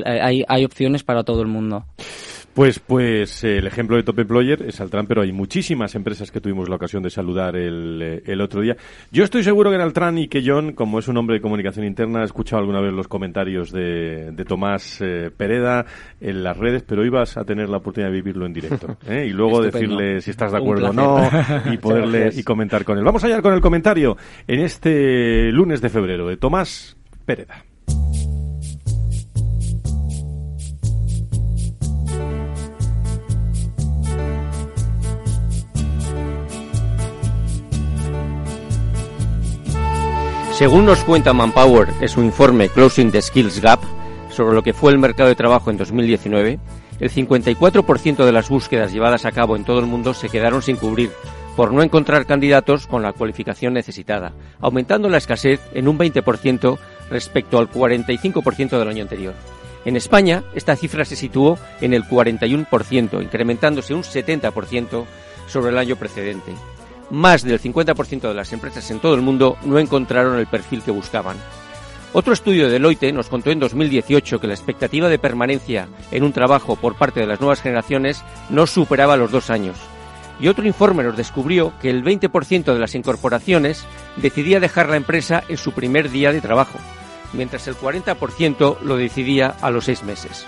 hay, hay opciones para todo el mundo. Pues, pues el ejemplo de Top Employer es Altran, pero hay muchísimas empresas que tuvimos la ocasión de saludar el, eh, el otro día. Yo estoy seguro que en Altran y que John, como es un hombre de comunicación interna, ha escuchado alguna vez los comentarios de, de Tomás eh, Pereda en las redes, pero vas a tener la oportunidad de vivirlo en directo. ¿eh? Y luego decirle si estás de acuerdo o no y poderle y comentar con él. Vamos allá con el comentario en este lunes de febrero de Tomás Pereda. Según nos cuenta Manpower en su informe Closing the Skills Gap sobre lo que fue el mercado de trabajo en 2019, el 54% de las búsquedas llevadas a cabo en todo el mundo se quedaron sin cubrir por no encontrar candidatos con la cualificación necesitada, aumentando la escasez en un 20% respecto al 45% del año anterior. En España, esta cifra se situó en el 41%, incrementándose un 70% sobre el año precedente más del 50% de las empresas en todo el mundo no encontraron el perfil que buscaban. Otro estudio de Deloitte nos contó en 2018 que la expectativa de permanencia en un trabajo por parte de las nuevas generaciones no superaba los dos años. Y otro informe nos descubrió que el 20% de las incorporaciones decidía dejar la empresa en su primer día de trabajo, mientras el 40% lo decidía a los seis meses.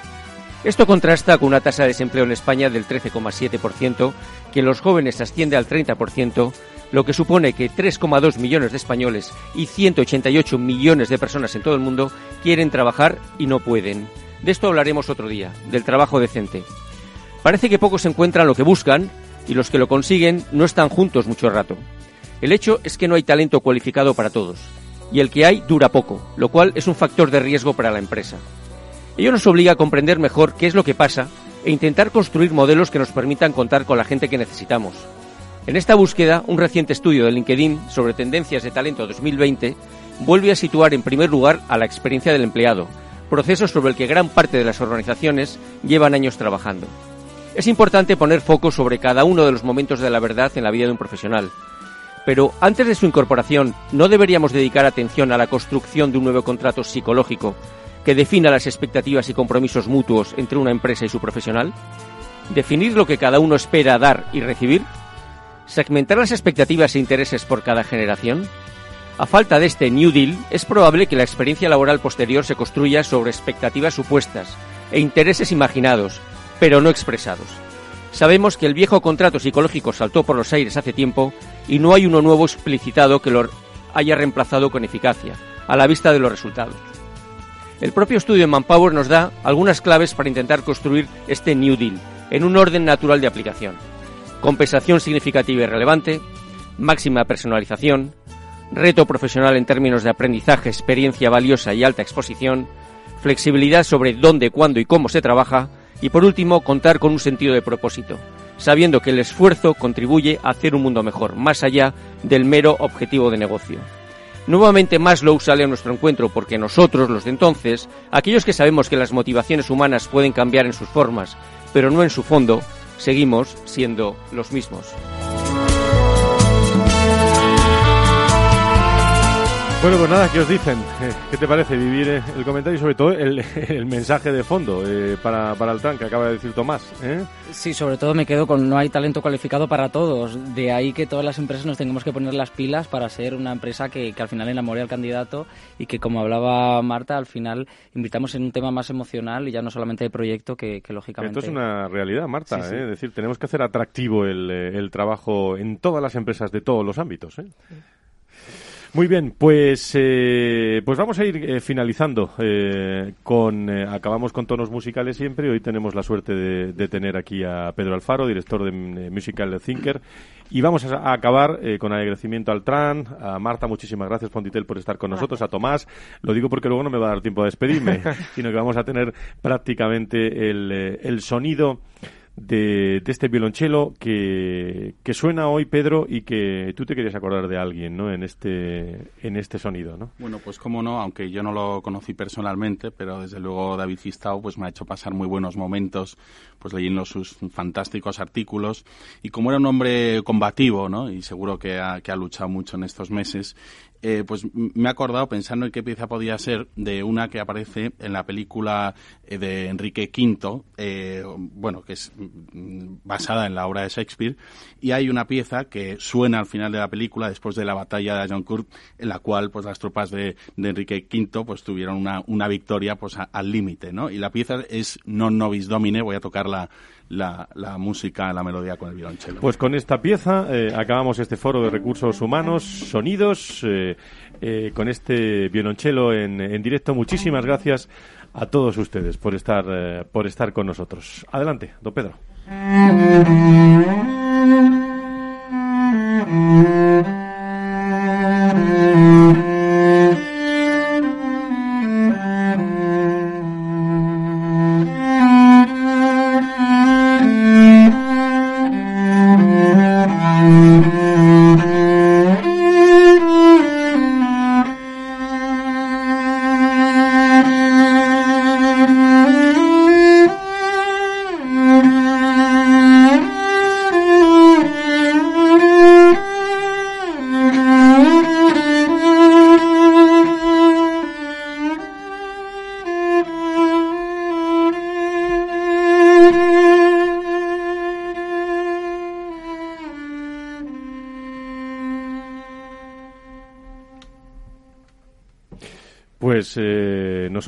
Esto contrasta con una tasa de desempleo en España del 13,7%, que en los jóvenes asciende al 30%, lo que supone que 3,2 millones de españoles y 188 millones de personas en todo el mundo quieren trabajar y no pueden. De esto hablaremos otro día, del trabajo decente. Parece que pocos encuentran lo que buscan y los que lo consiguen no están juntos mucho rato. El hecho es que no hay talento cualificado para todos, y el que hay dura poco, lo cual es un factor de riesgo para la empresa. Ello nos obliga a comprender mejor qué es lo que pasa e intentar construir modelos que nos permitan contar con la gente que necesitamos. En esta búsqueda, un reciente estudio de LinkedIn sobre tendencias de talento 2020 vuelve a situar en primer lugar a la experiencia del empleado, proceso sobre el que gran parte de las organizaciones llevan años trabajando. Es importante poner foco sobre cada uno de los momentos de la verdad en la vida de un profesional. Pero antes de su incorporación, ¿no deberíamos dedicar atención a la construcción de un nuevo contrato psicológico que defina las expectativas y compromisos mutuos entre una empresa y su profesional? ¿Definir lo que cada uno espera dar y recibir? ¿Segmentar las expectativas e intereses por cada generación? A falta de este New Deal, es probable que la experiencia laboral posterior se construya sobre expectativas supuestas e intereses imaginados, pero no expresados. Sabemos que el viejo contrato psicológico saltó por los aires hace tiempo y no hay uno nuevo explicitado que lo haya reemplazado con eficacia, a la vista de los resultados. El propio estudio de Manpower nos da algunas claves para intentar construir este New Deal en un orden natural de aplicación. Compensación significativa y relevante, máxima personalización, reto profesional en términos de aprendizaje, experiencia valiosa y alta exposición, flexibilidad sobre dónde, cuándo y cómo se trabaja y por último contar con un sentido de propósito, sabiendo que el esfuerzo contribuye a hacer un mundo mejor, más allá del mero objetivo de negocio. Nuevamente Maslow sale a nuestro encuentro porque nosotros, los de entonces, aquellos que sabemos que las motivaciones humanas pueden cambiar en sus formas, pero no en su fondo, seguimos siendo los mismos. Bueno, pues nada, ¿qué os dicen? Eh, ¿Qué te parece vivir eh, el comentario y sobre todo el, el mensaje de fondo eh, para, para el TRAN que acaba de decir Tomás? ¿eh? Sí, sobre todo me quedo con no hay talento cualificado para todos. De ahí que todas las empresas nos tengamos que poner las pilas para ser una empresa que, que al final enamore al candidato y que, como hablaba Marta, al final invitamos en un tema más emocional y ya no solamente de proyecto que, que lógicamente... Esto es una realidad, Marta. Sí, sí. ¿eh? Es decir, tenemos que hacer atractivo el, el trabajo en todas las empresas de todos los ámbitos. ¿eh? Muy bien, pues eh, pues vamos a ir eh, finalizando eh, con eh, acabamos con tonos musicales siempre. Hoy tenemos la suerte de, de tener aquí a Pedro Alfaro, director de Musical Thinker, y vamos a, a acabar eh, con agradecimiento al Tran, a Marta, muchísimas gracias Pontitel por estar con nosotros, a Tomás, lo digo porque luego no me va a dar tiempo a despedirme, sino que vamos a tener prácticamente el, eh, el sonido de, de este violonchelo que, que suena hoy, Pedro, y que tú te querías acordar de alguien, ¿no? En este, en este sonido, ¿no? Bueno, pues cómo no, aunque yo no lo conocí personalmente, pero desde luego David Cistao pues me ha hecho pasar muy buenos momentos, pues leyendo sus fantásticos artículos y como era un hombre combativo, ¿no? Y seguro que ha, que ha luchado mucho en estos meses, eh, pues me he acordado pensando en qué pieza podía ser de una que aparece en la película eh, de Enrique V, eh, bueno, que es basada en la obra de Shakespeare, y hay una pieza que suena al final de la película después de la batalla de Agincourt, en la cual pues las tropas de, de Enrique V pues tuvieron una, una victoria pues al límite, ¿no? Y la pieza es Non Nobis Domine, voy a tocar la, la, la música, la melodía con el violonchelo. Pues con esta pieza eh, acabamos este foro de recursos humanos, sonidos, eh, eh, con este violonchelo en, en directo. Muchísimas gracias a todos ustedes por estar, eh, por estar con nosotros. Adelante, don Pedro.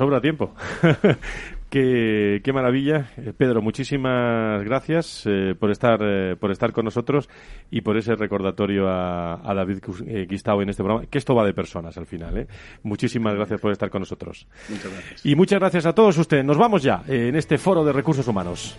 Sobra tiempo. qué, qué maravilla. Eh, Pedro, muchísimas gracias eh, por estar eh, por estar con nosotros y por ese recordatorio a, a David Guistao en este programa, que esto va de personas al final. ¿eh? Muchísimas gracias por estar con nosotros. Muchas gracias. Y muchas gracias a todos ustedes. Nos vamos ya en este foro de recursos humanos.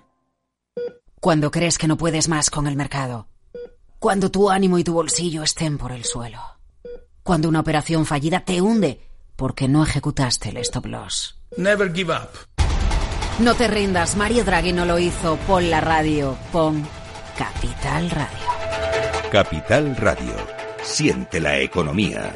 Cuando crees que no puedes más con el mercado. Cuando tu ánimo y tu bolsillo estén por el suelo. Cuando una operación fallida te hunde porque no ejecutaste el stop loss. Never give up. No te rindas, Mario Draghi no lo hizo. Pon la radio, pon Capital Radio. Capital Radio. Siente la economía.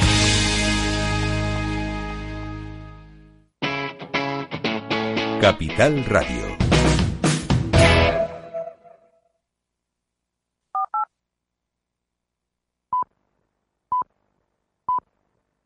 Capital Radio.